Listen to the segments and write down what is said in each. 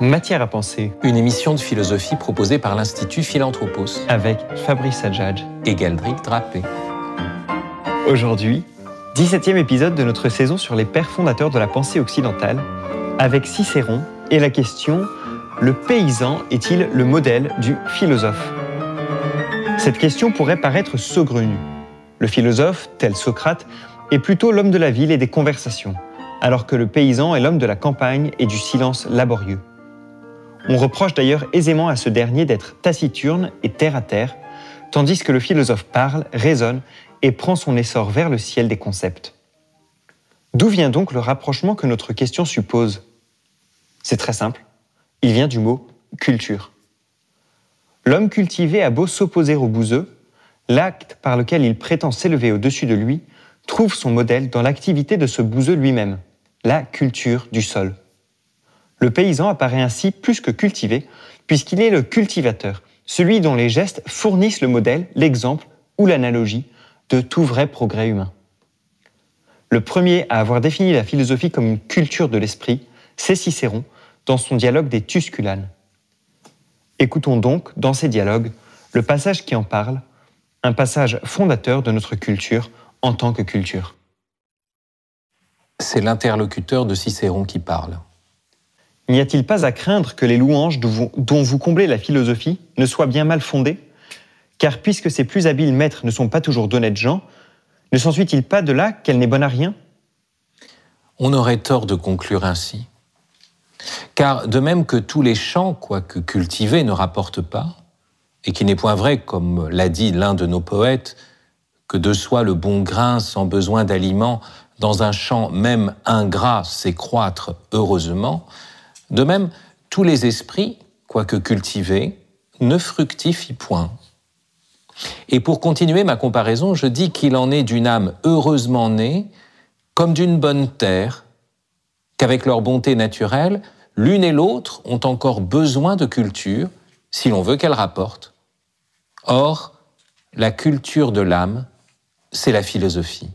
Matière à penser, Une émission de philosophie proposée par l'Institut Philanthropos avec Fabrice Adjadj. et Galdric Drapé. Aujourd'hui, 17e épisode de notre saison sur les pères fondateurs de la pensée occidentale, avec Cicéron et la question Le paysan est-il le modèle du philosophe? Cette question pourrait paraître saugrenue. Le philosophe, tel Socrate, est plutôt l'homme de la ville et des conversations, alors que le paysan est l'homme de la campagne et du silence laborieux. On reproche d'ailleurs aisément à ce dernier d'être taciturne et terre à terre, tandis que le philosophe parle, raisonne et prend son essor vers le ciel des concepts. D'où vient donc le rapprochement que notre question suppose? C'est très simple. Il vient du mot culture. L'homme cultivé a beau s'opposer au bouseux, l'acte par lequel il prétend s'élever au-dessus de lui trouve son modèle dans l'activité de ce bouseux lui-même, la culture du sol. Le paysan apparaît ainsi plus que cultivé, puisqu'il est le cultivateur, celui dont les gestes fournissent le modèle, l'exemple ou l'analogie de tout vrai progrès humain. Le premier à avoir défini la philosophie comme une culture de l'esprit, c'est Cicéron, dans son dialogue des Tusculanes. Écoutons donc, dans ces dialogues, le passage qui en parle, un passage fondateur de notre culture en tant que culture. C'est l'interlocuteur de Cicéron qui parle. N'y a-t-il pas à craindre que les louanges dont vous, comblez la philosophie ne soient bien mal fondées? Car puisque ses plus habiles maîtres ne sont pas toujours d'honnêtes gens, ne s'ensuit-il pas de là qu'elle n'est bonne à rien? On aurait tort de conclure ainsi. Car de même que tous les champs, quoique cultivés, ne rapportent pas, et qu'il n'est point vrai, comme l'a dit l'un de nos poètes, que de soi le bon grain sans besoin d'aliments, dans un champ même ingrat, sait croître heureusement, de même, tous les esprits, quoique cultivés, ne fructifient point. Et pour continuer ma comparaison, je dis qu'il en est d'une âme heureusement née, comme d'une bonne terre, qu'avec leur bonté naturelle, l'une et l'autre ont encore besoin de culture, si l'on veut qu'elle rapporte. Or, la culture de l'âme, c'est la philosophie.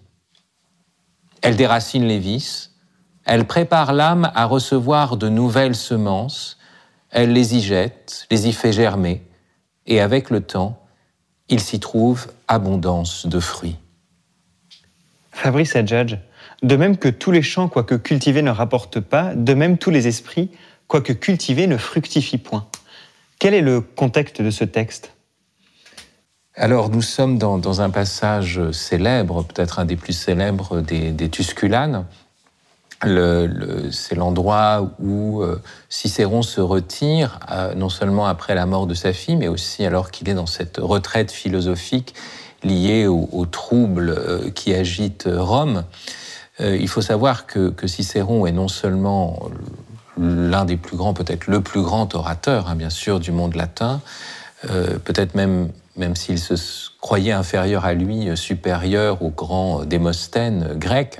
Elle déracine les vices, elle prépare l'âme à recevoir de nouvelles semences, elle les y jette, les y fait germer, et avec le temps, il s'y trouve abondance de fruits. Fabrice Adjadj, de même que tous les champs, quoique cultivés, ne rapportent pas, de même tous les esprits, quoique cultivés, ne fructifient point. Quel est le contexte de ce texte? Alors, nous sommes dans, dans un passage célèbre, peut-être un des plus célèbres des, des Tusculanes. C'est l'endroit où euh, Cicéron se retire, euh, non seulement après la mort de sa fille, mais aussi alors qu'il est dans cette retraite philosophique liée aux, troubles euh, qui agitent Rome. Il faut savoir que, Cicéron est non seulement l'un des plus grands, peut-être le plus grand orateur, hein, bien sûr, du monde latin, peut-être même, même s'il se croyait inférieur à lui, supérieur au grand Démosthène grec,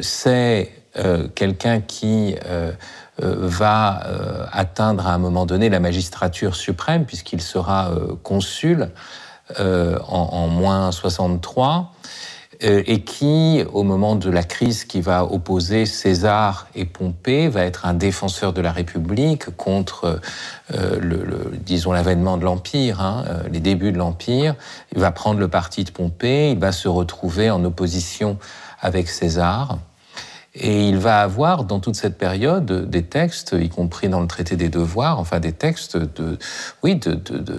c'est euh, quelqu'un qui euh, va atteindre à un moment donné la magistrature suprême, puisqu'il sera consul en, moins 63, et qui, au moment de la crise qui va opposer César et Pompée, va être un défenseur de la République contre, disons, l'avènement de l'Empire, hein, les débuts de l'Empire. Il va prendre le parti de Pompée, il va se retrouver en opposition avec César. Et il va avoir dans toute cette période des textes, y compris dans le traité des devoirs, enfin des textes de, oui,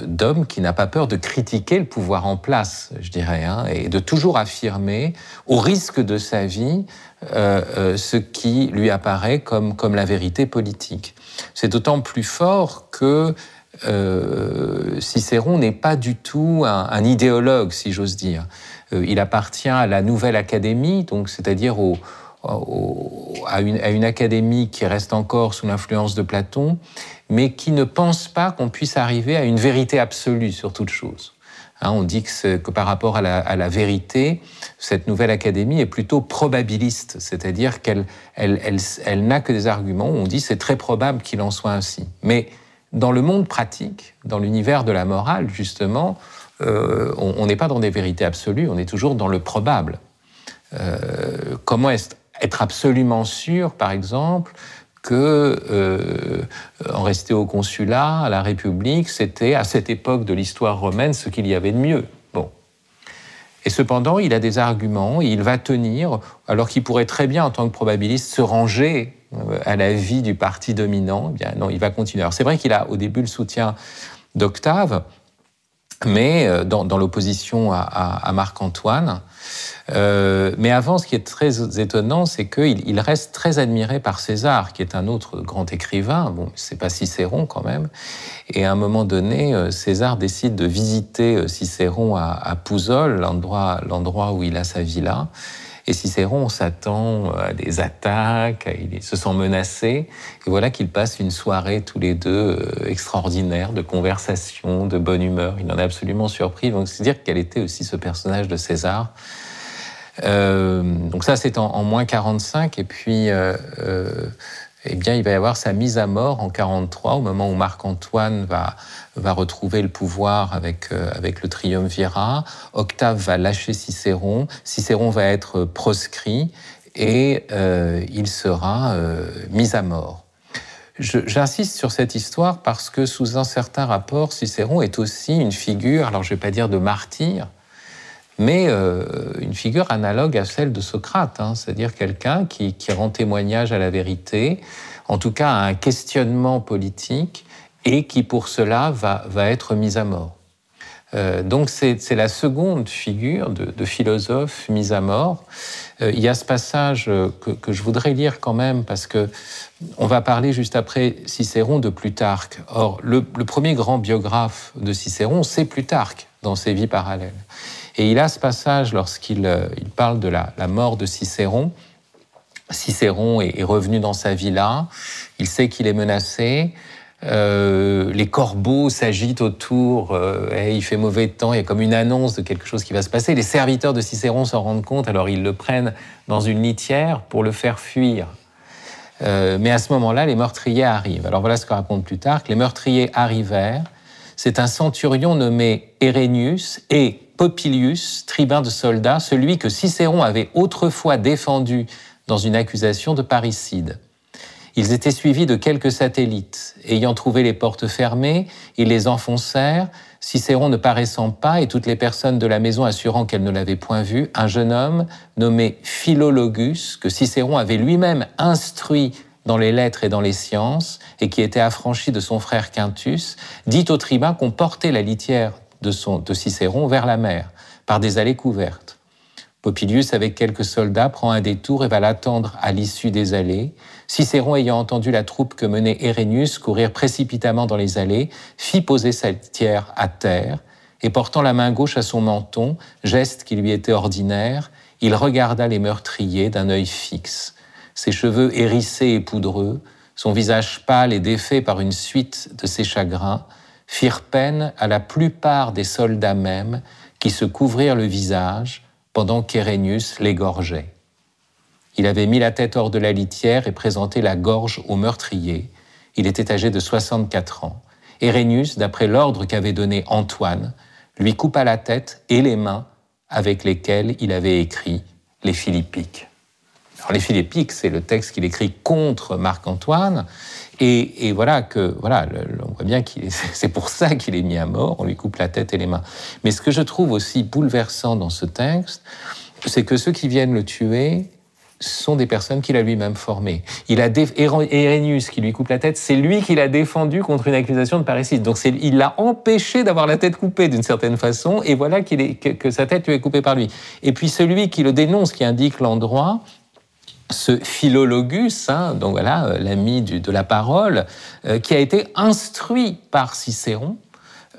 d'hommes qui n'a pas peur de critiquer le pouvoir en place, je dirais, hein, et de toujours affirmer, au risque de sa vie, euh, euh, ce qui lui apparaît comme, comme la vérité politique. C'est d'autant plus fort que euh, Cicéron n'est pas du tout un idéologue, si j'ose dire. Il appartient à la nouvelle académie, donc c'est-à-dire à une, académie qui reste encore sous l'influence de Platon, mais qui ne pense pas qu'on puisse arriver à une vérité absolue sur toute chose. Hein, on dit que, par rapport à la, vérité, cette nouvelle académie est plutôt probabiliste, c'est-à-dire qu'elle elle, elle, elle n'a que des arguments on dit c'est très probable qu'il en soit ainsi. Mais dans le monde pratique, dans l'univers de la morale, justement, euh, on n'est pas dans des vérités absolues, on est toujours dans le probable. Euh, comment être absolument sûr, par exemple, que euh, rester au consulat, à la République, c'était à cette époque de l'histoire romaine ce qu'il y avait de mieux? Bon. Et cependant, il a des arguments, il va tenir, alors qu'il pourrait très bien, en tant que probabiliste, se ranger à la vie du parti dominant. Eh bien non, il va continuer. Alors c'est vrai qu'il a au début le soutien d'Octave, mais euh, dans, l'opposition à, Marc-Antoine. Euh, mais avant, ce qui est très étonnant, c'est qu'il il reste très admiré par César, qui est un autre grand écrivain. Bon, c'est pas Cicéron quand même. Et à un moment donné, euh, César décide de visiter Cicéron à, à Pouzol, l'endroit où il a sa villa. Et Cicéron s'attend à des attaques, il se sent menacé. Et voilà qu'ils passent une soirée tous les deux euh, extraordinaire de conversation, de bonne humeur. Il en est absolument surpris. Donc c'est dire quel était aussi ce personnage de César. Euh, donc ça c'est en, moins 45 et puis euh, eh bien, il va y avoir sa mise à mort en 43, au moment où Marc-Antoine va, va retrouver le pouvoir avec, euh, avec le triumvirat. Octave va lâcher Cicéron. Cicéron va être proscrit et euh, il sera euh, mis à mort. J'insiste sur cette histoire parce que sous un certain rapport, Cicéron est aussi une figure, alors je ne vais pas dire de martyr, mais une figure analogue à celle de Socrate, hein, c'est-à-dire quelqu'un qui, rend témoignage à la vérité, en tout cas à un questionnement politique, et qui pour cela va, être mis à mort. Euh, donc c'est la seconde figure de, philosophe mise à mort. Euh, il y a ce passage que, je voudrais lire quand même parce que on va parler juste après Cicéron de Plutarque. Or, le premier grand biographe de Cicéron, c'est Plutarque dans ses vies parallèles. Et il a ce passage lorsqu'il euh, il parle de la, la, mort de Cicéron. Cicéron est, revenu dans sa villa, il sait qu'il est menacé, euh, les corbeaux s'agitent autour, euh, il fait mauvais temps, il y a comme une annonce de quelque chose qui va se passer. Les serviteurs de Cicéron s'en rendent compte, alors ils le prennent dans une litière pour le faire fuir. Mais à ce moment-là, les meurtriers arrivent. Alors voilà ce que raconte plus tard, que les meurtriers arrivèrent. C'est un centurion nommé Erénius et Popilius, tribun de soldats, celui que Cicéron avait autrefois défendu dans une accusation de parricide. Ils étaient suivis de quelques satellites. Ayant trouvé les portes fermées, ils les enfoncèrent, Cicéron ne paraissant pas et toutes les personnes de la maison assurant qu'elles ne l'avaient point vu, un jeune homme nommé Philologus, que Cicéron avait lui-même instruit dans les lettres et dans les sciences, et qui était affranchi de son frère Quintus, dit au tribun qu'on portait la litière de, Cicéron vers la mer, par des allées couvertes. Popilius, avec quelques soldats, prend un détour et va l'attendre à l'issue des allées. Cicéron, ayant entendu la troupe que menait Erénius courir précipitamment dans les allées, fit poser sa tière à terre, et portant la main gauche à son menton, geste qui lui était ordinaire, il regarda les meurtriers d'un œil fixe. Ses cheveux hérissés et poudreux, son visage pâle et défait par une suite de ses chagrins, firent peine à la plupart des soldats même qui se couvrirent le visage, pendant qu'Erénius l'égorgeait. Il avait mis la tête hors de la litière et présenté la gorge au meurtrier. Il était âgé de 64 ans. Erénius, d'après l'ordre qu'avait donné Antoine, lui coupa la tête et les mains avec lesquelles il avait écrit les Philippiques. Alors, les Philippiques, c'est le texte qu'il écrit contre Marc-Antoine, et, voilà que voilà, on voit bien que c'est pour ça qu'il est mis à mort. On lui coupe la tête et les mains. Mais ce que je trouve aussi bouleversant dans ce texte, c'est que ceux qui viennent le tuer sont des personnes qu'il a lui-même formées. Il a Erénius qui lui coupe la tête, c'est lui qui l'a défendu contre une accusation de parricide. Donc il l'a empêché d'avoir la tête coupée d'une certaine façon, et voilà que, que, sa tête lui est coupée par lui. Et puis celui qui le dénonce, qui indique l'endroit, ce philologus, hein, donc voilà, euh, l'ami de la parole, euh, qui a été instruit par Cicéron,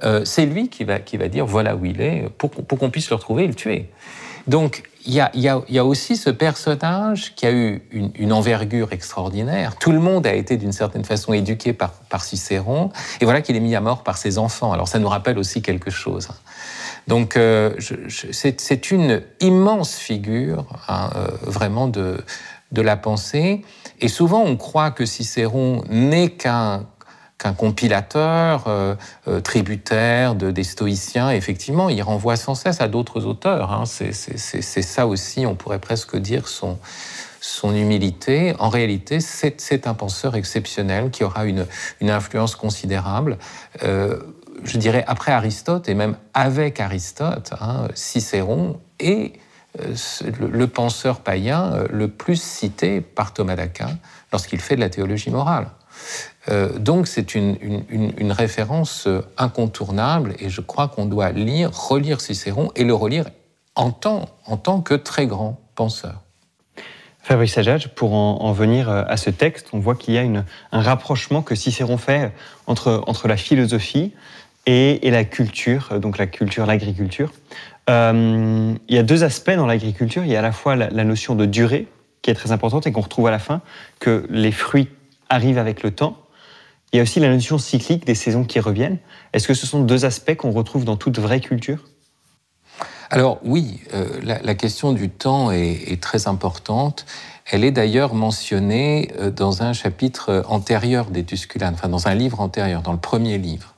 euh, c'est lui qui va, qui va dire voilà où il est, pour, qu'on puisse le retrouver et le tuer. Donc il y, a, aussi ce personnage qui a eu une, envergure extraordinaire. Tout le monde a été d'une certaine façon éduqué par, par Cicéron, et voilà qu'il est mis à mort par ses enfants. Alors ça nous rappelle aussi quelque chose. Donc c'est une immense figure, hein, vraiment de, de la pensée. Et souvent, on croit que Cicéron n'est qu'un compilateur euh, euh, tributaire de, des stoïciens. effectivement, il renvoie sans cesse à d'autres auteurs. Hein. C'est ça aussi, on pourrait presque dire, son, humilité, en réalité, c'est un penseur exceptionnel qui aura une, influence considérable. Euh, je dirais après Aristote et même avec Aristote, hein, Cicéron est le, penseur païen euh, le plus cité par Thomas d'Aquin lorsqu'il fait de la théologie morale. donc c'est une, référence incontournable et je crois qu'on doit lire, relire Cicéron et le relire en tant, que très grand penseur. Fabrice Ajaj, pour en, venir euh, à ce texte, on voit qu'il y a un rapprochement que Cicéron fait entre la philosophie et, la culture, euh, donc la culture, l'agriculture. Euh, il y a deux aspects dans l'agriculture. Il y a à la fois la, notion de durée, qui est très importante et qu'on retrouve à la fin, que les fruits arrivent avec le temps. Il y a aussi la notion cyclique des saisons qui reviennent. Est-ce que ce sont deux aspects qu'on retrouve dans toute vraie culture? Alors oui, euh, la, question du temps est, très importante. Elle est d'ailleurs mentionnée dans un chapitre antérieur des Tusculanes, enfin dans un livre antérieur, dans le premier livre.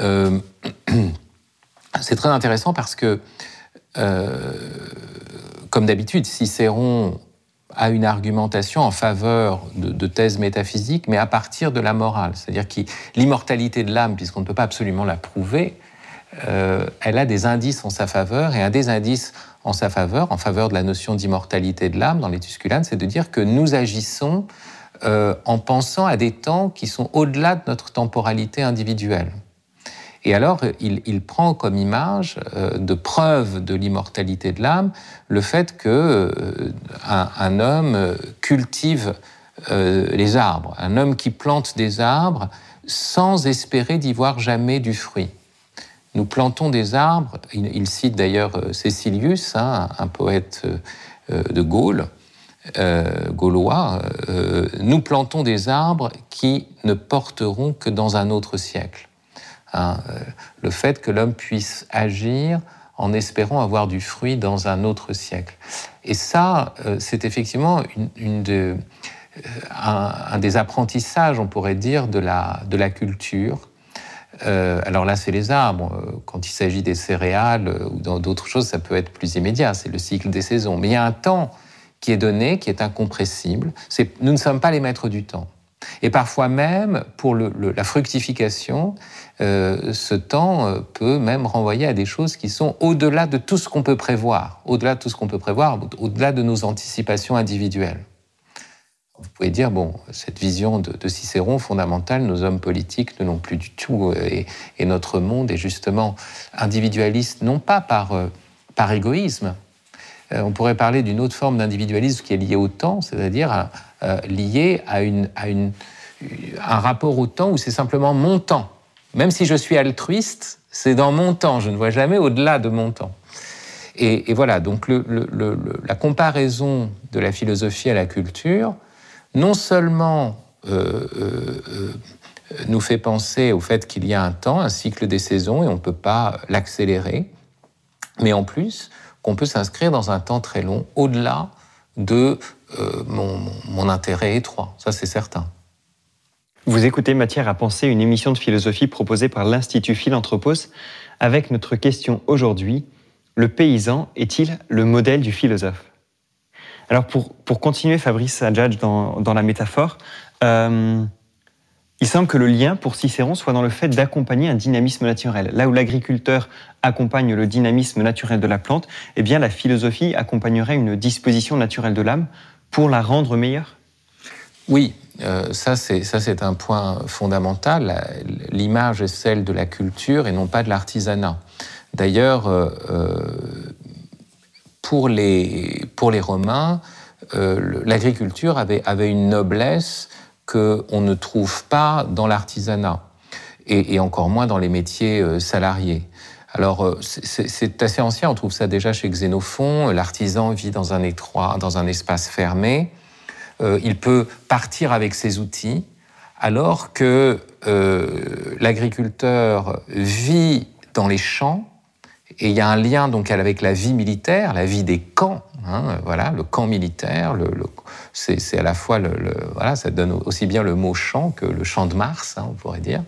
Euh, c'est très intéressant parce que, comme d'habitude, Cicéron a une argumentation en faveur de, de, thèses métaphysiques, mais à partir de la morale. C'est-à-dire que l'immortalité de l'âme, puisqu'on ne peut pas absolument la prouver, euh, elle a des indices en sa faveur, et un des indices en sa faveur, en faveur de la notion d'immortalité de l'âme dans les Tusculanes, c'est de dire que nous agissons euh, en pensant à des temps qui sont au-delà de notre temporalité individuelle. Et alors, il, prend comme image euh, de preuve de l'immortalité de l'âme le fait que un, homme cultive les arbres, un homme qui plante des arbres sans espérer d'y voir jamais du fruit nous plantons des arbres. Il, cite d'ailleurs euh, Cécilius, hein, un poète euh, euh, de Gaule, gaulois. nous plantons des arbres qui ne porteront que dans un autre siècle. Hein, le fait que l'homme puisse agir en espérant avoir du fruit dans un autre siècle. Et ça, c'est effectivement une, un, des apprentissages, on pourrait dire, de la, culture euh, alors là, c'est les arbres. Euh, quand il s'agit des céréales euh, ou d'autres choses, ça peut être plus immédiat. C'est le cycle des saisons. Mais il y a un temps qui est donné, qui est incompressible. nous ne sommes pas les maîtres du temps. Et parfois même, pour la fructification, ce temps peut même renvoyer à des choses qui sont au-delà de tout ce qu'on peut prévoir, au-delà de tout ce qu'on peut prévoir, au-delà de nos anticipations individuelles. Vous pouvez dire, bon, cette vision de, Cicéron fondamentale, nos hommes politiques ne l'ont plus du tout, euh, et, notre monde est justement individualiste, non pas par, euh, par égoïsme. Euh, on pourrait parler d'une autre forme d'individualisme qui est liée au temps, c'est-à-dire liée à, une, à une, un rapport au temps où c'est simplement mon temps. Même si je suis altruiste, c'est dans mon temps, je ne vois jamais au-delà de mon temps. Et, voilà, donc la comparaison de la philosophie à la culture, non seulement euh, euh, euh, nous fait penser au fait qu'il y a un temps, un cycle des saisons, et on ne peut pas l'accélérer, mais en plus qu'on peut s'inscrire dans un temps très long, au-delà de mon, intérêt étroit. Ça, c'est certain. Vous écoutez Matière à penser, une émission de philosophie proposée par l'Institut Philanthropos, avec notre question aujourd'hui, le paysan est-il le modèle du philosophe? Alors pour, pour continuer, Fabrice Adjadj, dans, dans la métaphore, euh, il semble que le lien pour Cicéron soit dans le fait d'accompagner un dynamisme naturel. Là où l'agriculteur accompagne le dynamisme naturel de la plante, eh bien la philosophie accompagnerait une disposition naturelle de l'âme pour la rendre meilleure Oui, euh, ça c'est un point fondamental. L'image est celle de la culture et non pas de l'artisanat. D'ailleurs, euh, euh pour les, Romains, l'agriculture avait une noblesse qu'on ne trouve pas dans l'artisanat, et, encore moins dans les métiers euh, salariés. Alors, euh, c'est assez ancien, on trouve ça déjà chez Xénophon. L'artisan vit dans un étroit, dans un espace fermé. il peut partir avec ses outils, alors que l'agriculteur vit dans les champs, et il y a un lien donc avec la vie militaire, la vie des camps. Hein, voilà, le camp militaire, c'est à la fois voilà, ça donne aussi bien le mot champ que le champ de Mars, hein, on pourrait dire.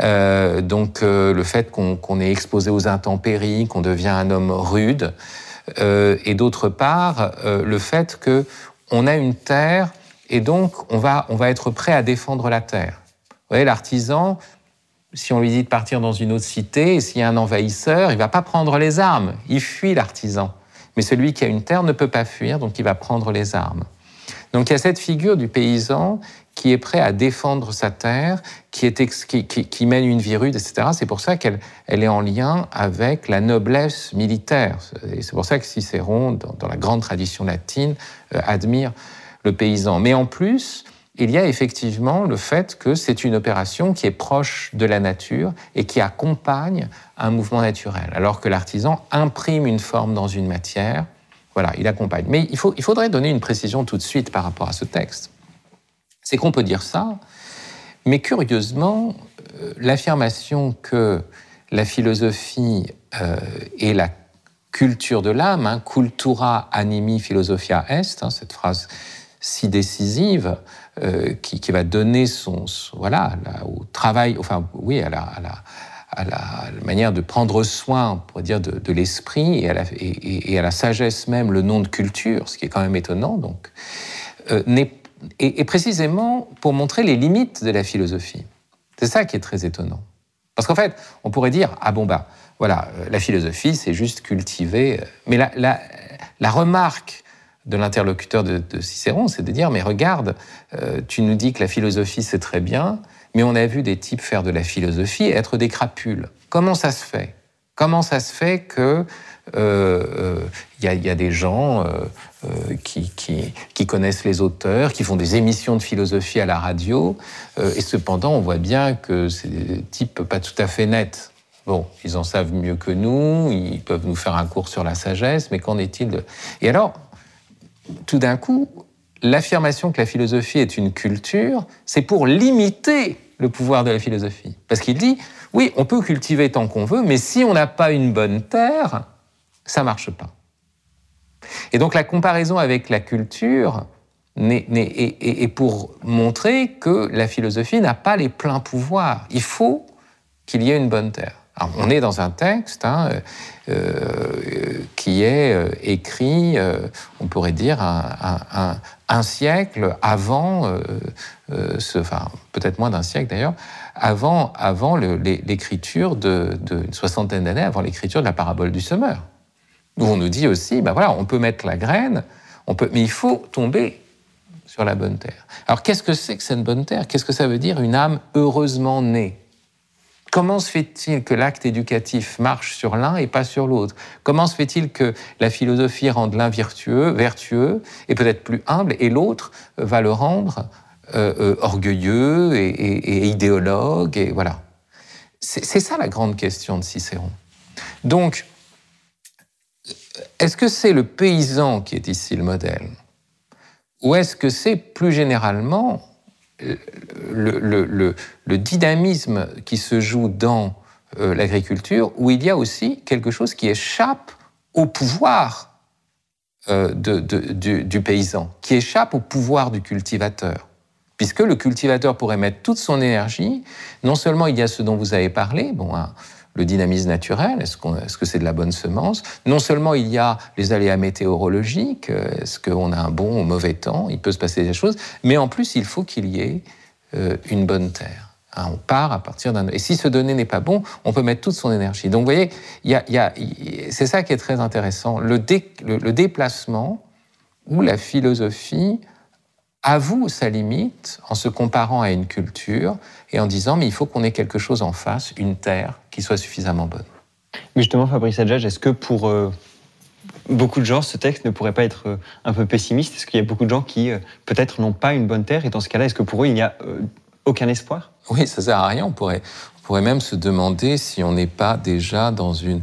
Euh, donc euh, le fait qu'on est exposé aux intempéries, qu'on devient un homme rude, euh, et d'autre part le fait que on a une terre et donc on va, on va être prêt à défendre la terre. Vous voyez, l'artisan, si on lui dit de partir dans une autre cité, s'il y a un envahisseur, il va pas prendre les armes, il fuit l'artisan. Mais celui qui a une terre ne peut pas fuir, donc il va prendre les armes. Donc il y a cette figure du paysan qui est prêt à défendre sa terre, qui, mène une vie rude, etc. C'est pour ça qu'elle elle est en lien avec la noblesse militaire. Et c'est pour ça que Cicéron, dans, la grande tradition latine, euh, admire le paysan. Mais en plus, il y a effectivement le fait que c'est une opération qui est proche de la nature et qui accompagne un mouvement naturel, alors que l'artisan imprime une forme dans une matière. Voilà, il accompagne. Mais il, faut, il faudrait donner une précision tout de suite par rapport à ce texte. C'est qu'on peut dire ça, mais curieusement, euh, l'affirmation que la philosophie euh, est la culture de l'âme, hein, cultura animi philosophia est, hein, cette phrase si décisive, euh, qui, va donner son, voilà au travail, enfin oui, à la, manière de prendre soin, on pourrait dire, de, l'esprit et, à la sagesse même, le nom de culture, ce qui est quand même étonnant, donc, euh, et, précisément pour montrer les limites de la philosophie. C'est ça qui est très étonnant. Parce qu'en fait, on pourrait dire, ah bon, bah, voilà, euh, la philosophie, c'est juste cultiver. Mais la remarque de l'interlocuteur de, Cicéron, c'est de dire, mais regarde, euh, tu nous dis que la philosophie, c'est très bien, mais on a vu des types faire de la philosophie et être des crapules. Comment ça se fait? Comment ça se fait que il euh, euh, y, a des gens qui, qui, connaissent les auteurs, qui font des émissions de philosophie à la radio, et cependant on voit bien que c'est des types pas tout à fait nets. Bon, ils en savent mieux que nous, ils peuvent nous faire un cours sur la sagesse, mais qu'en est-il de... Et alors, tout d'un coup, l'affirmation que la philosophie est une culture, c'est pour limiter le pouvoir de la philosophie. Parce qu'il dit, oui, on peut cultiver tant qu'on veut, mais si on n'a pas une bonne terre, ça marche pas. Et donc la comparaison avec la culture est, pour montrer que la philosophie n'a pas les pleins pouvoirs. Il faut qu'il y ait une bonne terre on est dans un texte hein, euh, qui est euh, écrit, euh, on pourrait dire, un, siècle avant, peut-être moins d'un siècle d'ailleurs, avant, avant l'écriture de, soixantaine d'années, avant l'écriture de la parabole du semeur, où on nous dit aussi, ben voilà, on peut mettre la graine, on peut, mais il faut tomber sur la bonne terre. Alors qu'est-ce que c'est que cette bonne terre? Qu'est-ce que ça veut dire une âme heureusement née? Comment se fait-il que l'acte éducatif marche sur l'un et pas sur l'autre? Comment se fait-il que la philosophie rende l'un vertueux, vertueux et peut-être plus humble, et l'autre va le rendre euh, euh, orgueilleux et, idéologue et voilà. C'est ça la grande question de Cicéron. Donc, est-ce que c'est le paysan qui est ici le modèle? Ou est-ce que c'est plus généralement le, dynamisme qui se joue dans euh, l'agriculture, où il y a aussi quelque chose qui échappe au pouvoir euh, du, paysan, qui échappe au pouvoir du cultivateur. Puisque le cultivateur pourrait mettre toute son énergie, non seulement il y a ce dont vous avez parlé, bon, le dynamisme naturel, est-ce, que c'est de la bonne semence? Non seulement il y a les aléas météorologiques, euh, est-ce qu'on a un bon ou mauvais temps, il peut se passer des choses, mais en plus il faut qu'il y ait euh, une bonne terre. Hein, on part à partir d'un... Et si ce donné n'est pas bon, on peut mettre toute son énergie. Donc vous voyez, c'est ça qui est très intéressant, le, le déplacement où la philosophie avoue sa limite en se comparant à une culture et en disant mais il faut qu'on ait quelque chose en face, une terre qui soit suffisamment bonne. Mais justement, Fabrice Adjage, est-ce que pour euh, beaucoup de gens, ce texte ne pourrait pas être euh, un peu pessimiste? Est-ce qu'il y a beaucoup de gens qui euh, peut-être n'ont pas une bonne terre et dans ce cas-là, est-ce que pour eux, il n'y a aucun espoir? Oui, ça sert à rien. On pourrait, on pourrait même se demander si on n'est pas déjà dans une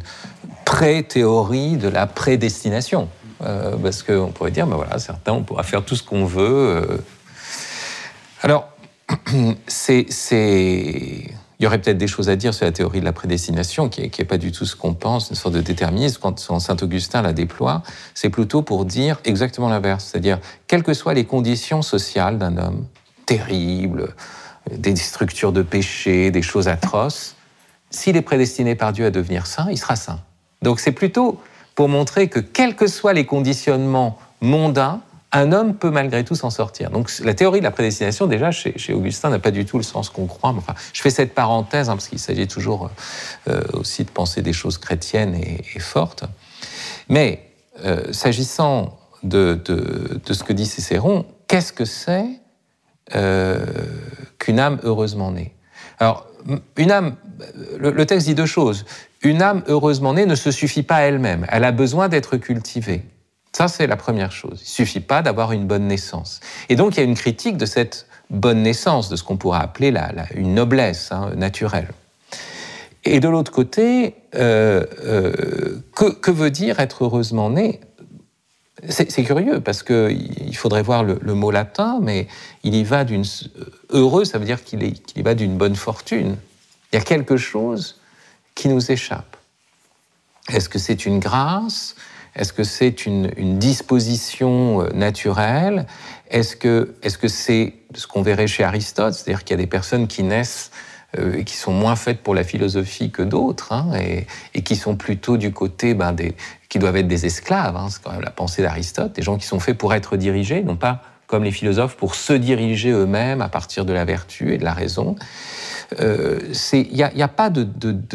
pré-théorie de la prédestination. Euh, parce qu'on pourrait dire, ben voilà, certains, on pourra faire tout ce qu'on veut. Euh. Alors, c'est, il y aurait peut-être des choses à dire sur la théorie de la prédestination, qui n'est pas du tout ce qu'on pense, une sorte de déterminisme. Quand Saint-Augustin la déploie, c'est plutôt pour dire exactement l'inverse. C'est-à-dire, quelles que soient les conditions sociales d'un homme, terribles, des structures de péché, des choses atroces, s'il est prédestiné par Dieu à devenir saint, il sera saint. Donc c'est plutôt pour montrer que quels que soient les conditionnements mondains, un homme peut malgré tout s'en sortir. Donc la théorie de la prédestination, déjà, chez, Augustin, n'a pas du tout le sens qu'on croit. Enfin, je fais cette parenthèse, hein, parce qu'il s'agit toujours euh, aussi de penser des choses chrétiennes et, fortes. Mais euh, s'agissant de, ce que dit Cicéron, qu'est-ce que c'est euh, qu'une âme heureusement née? Alors, une âme, le texte dit deux choses. Une âme heureusement née ne se suffit pas à elle-même, elle a besoin d'être cultivée. Ça, c'est la première chose. Il ne suffit pas d'avoir une bonne naissance. Et donc, il y a une critique de cette bonne naissance, de ce qu'on pourrait appeler une noblesse hein, naturelle. Et de l'autre côté, euh, euh, que, veut dire être heureusement né? C'est curieux parce qu'il faudrait voir le, mot latin, mais il y va d'une heureux, ça veut dire qu'il y va d'une bonne fortune. Il y a quelque chose qui nous échappe. Est-ce que c'est une grâce? Est-ce que c'est une, disposition euh, naturelle? Est-ce que c'est -ce, qu'on verrait chez Aristote? C'est-à-dire qu'il y a des personnes qui naissent euh, et qui sont moins faites pour la philosophie que d'autres, hein, et, qui sont plutôt du côté ben, des, qui doivent être des esclaves. Hein, c'est quand même la pensée d'Aristote, des gens qui sont faits pour être dirigés, non pas comme les philosophes pour se diriger eux-mêmes à partir de la vertu et de la raison. Euh, il n'y a, pas de,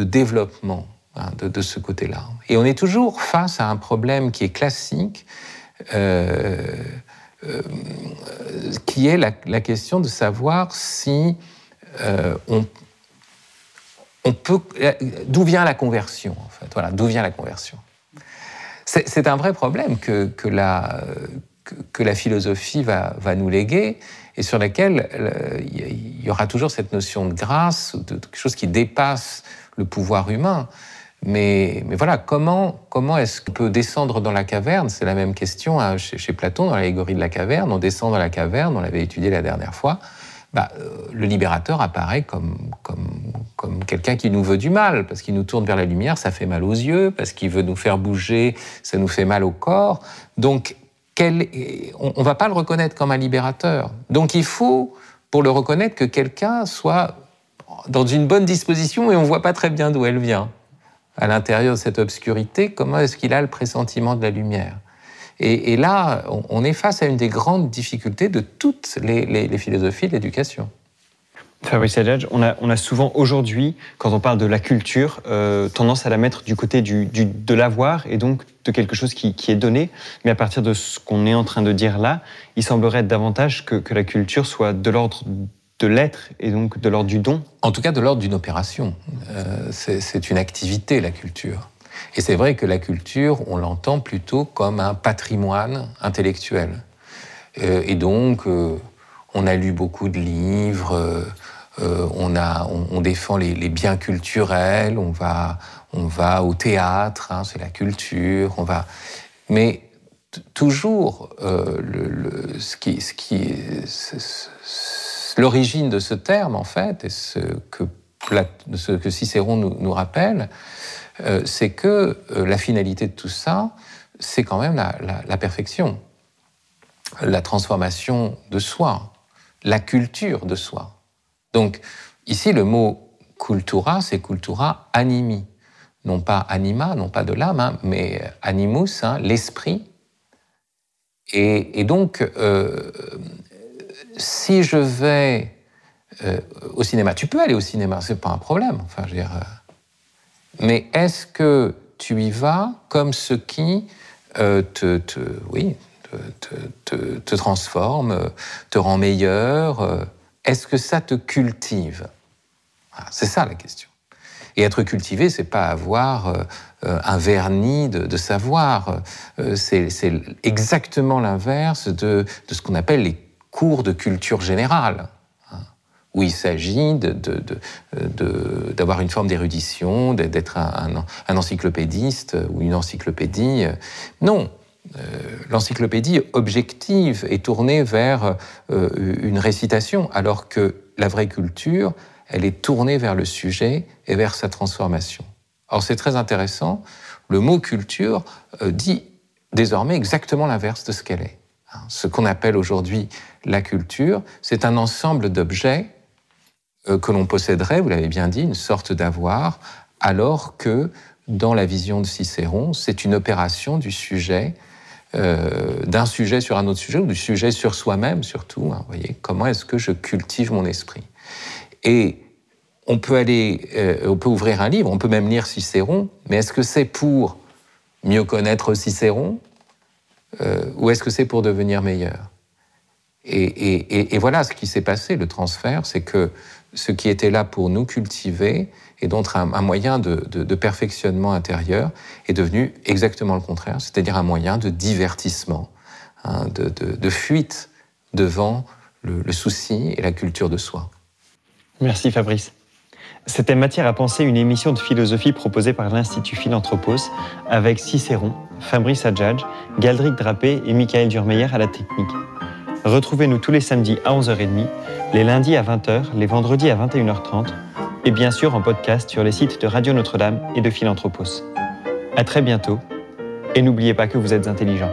développement Hein, de, ce côté-là. Et on est toujours face à un problème qui est classique, euh, euh, qui est la, question de savoir si euh, on, peut, d'où vient la conversion. Voilà, d'où vient la conversion. C'est un vrai problème que, la, philosophie va, nous léguer et sur laquelle il y aura toujours cette notion de grâce, de quelque chose qui dépasse le pouvoir humain. Mais, voilà, comment, comment est-ce qu'on peut descendre dans la caverne? C'est la même question hein, chez, Platon, dans l'allégorie de la caverne. On descend dans la caverne, on l'avait étudié la dernière fois. Bah, euh, le libérateur apparaît comme, comme, comme quelqu'un qui nous veut du mal, parce qu'il nous tourne vers la lumière, ça fait mal aux yeux, parce qu'il veut nous faire bouger, ça nous fait mal au corps. Donc, on ne va pas le reconnaître comme un libérateur. Donc, il faut, pour le reconnaître, que quelqu'un soit dans une bonne disposition et on ne voit pas très bien d'où elle vient à l'intérieur de cette obscurité, comment est-ce qu'il a le pressentiment de la lumière? Et, là, on, est face à une des grandes difficultés de toutes les, philosophies de l'éducation. Fabrice Adjadj, on a, souvent aujourd'hui, quand on parle de la culture, euh, tendance à la mettre du côté du, de l'avoir et donc de quelque chose qui, est donné. Mais à partir de ce qu'on est en train de dire là, il semblerait davantage que, que la culture soit de l'ordre de l'être et donc de l'ordre du don En tout cas, de l'ordre d'une opération. Euh, c'est une activité, la culture. Et c'est vrai que la culture, on l'entend plutôt comme un patrimoine intellectuel. Euh, et donc, on a lu beaucoup de livres, on, a, on, défend les, biens culturels, on va, au théâtre, hein, c'est la culture, on va. Mais toujours, le, ce qui, L'origine de ce terme, en fait, et ce que, Cicéron nous, rappelle, euh, c'est que euh, la finalité de tout ça, c'est quand même la, perfection, la transformation de soi, la culture de soi. Donc, ici, le mot cultura, c'est cultura animi. Non pas anima, non pas de l'âme, hein, mais animus, hein, l'esprit. Et, donc, euh, si je vais euh, au cinéma, tu peux aller au cinéma, c'est pas un problème. Enfin, euh, mais est-ce que tu y vas comme ce qui euh, te, transforme, te rend meilleur Est-ce que ça te cultive C'est ça la question. Et être cultivé, c'est pas avoir un vernis de, savoir. c'est exactement l'inverse de, ce qu'on appelle les cours de culture générale, hein, où il s'agit d'avoir une forme d'érudition, d'être un, encyclopédiste ou une encyclopédie. Non, euh, l'encyclopédie objective est tournée vers euh, une récitation, alors que la vraie culture, elle est tournée vers le sujet et vers sa transformation. Or, c'est très intéressant, le mot culture euh, dit désormais exactement l'inverse de ce qu'elle est. Hein, ce qu'on appelle aujourd'hui la culture, c'est un ensemble d'objets euh, que l'on posséderait, vous l'avez bien dit, une sorte d'avoir, alors que dans la vision de Cicéron, c'est une opération du sujet euh, d'un sujet sur un autre sujet ou du sujet sur soi-même surtout. Hein, voyez, comment est-ce que je cultive mon esprit? Et on peut aller, euh, on peut ouvrir un livre, on peut même lire Cicéron, mais est-ce que c'est pour mieux connaître Cicéron? Euh, ou est-ce que c'est pour devenir meilleur? Et, voilà ce qui s'est passé, le transfert, c'est que ce qui était là pour nous cultiver et donc un, moyen de, perfectionnement intérieur est devenu exactement le contraire, c'est-à-dire un moyen de divertissement, hein, de, fuite devant le, souci et la culture de soi. Merci Fabrice. C'était Matière à penser, une émission de philosophie proposée par l'Institut Philanthropos avec Cicéron, Fabrice Adjadj, Galdric Drapé et Michael Durmeyer à la technique. Retrouvez-nous tous les samedis à 11h30, les lundis à 20h, les vendredis à 21h30 et bien sûr en podcast sur les sites de Radio Notre-Dame et de Philanthropos. À très bientôt et n'oubliez pas que vous êtes intelligent.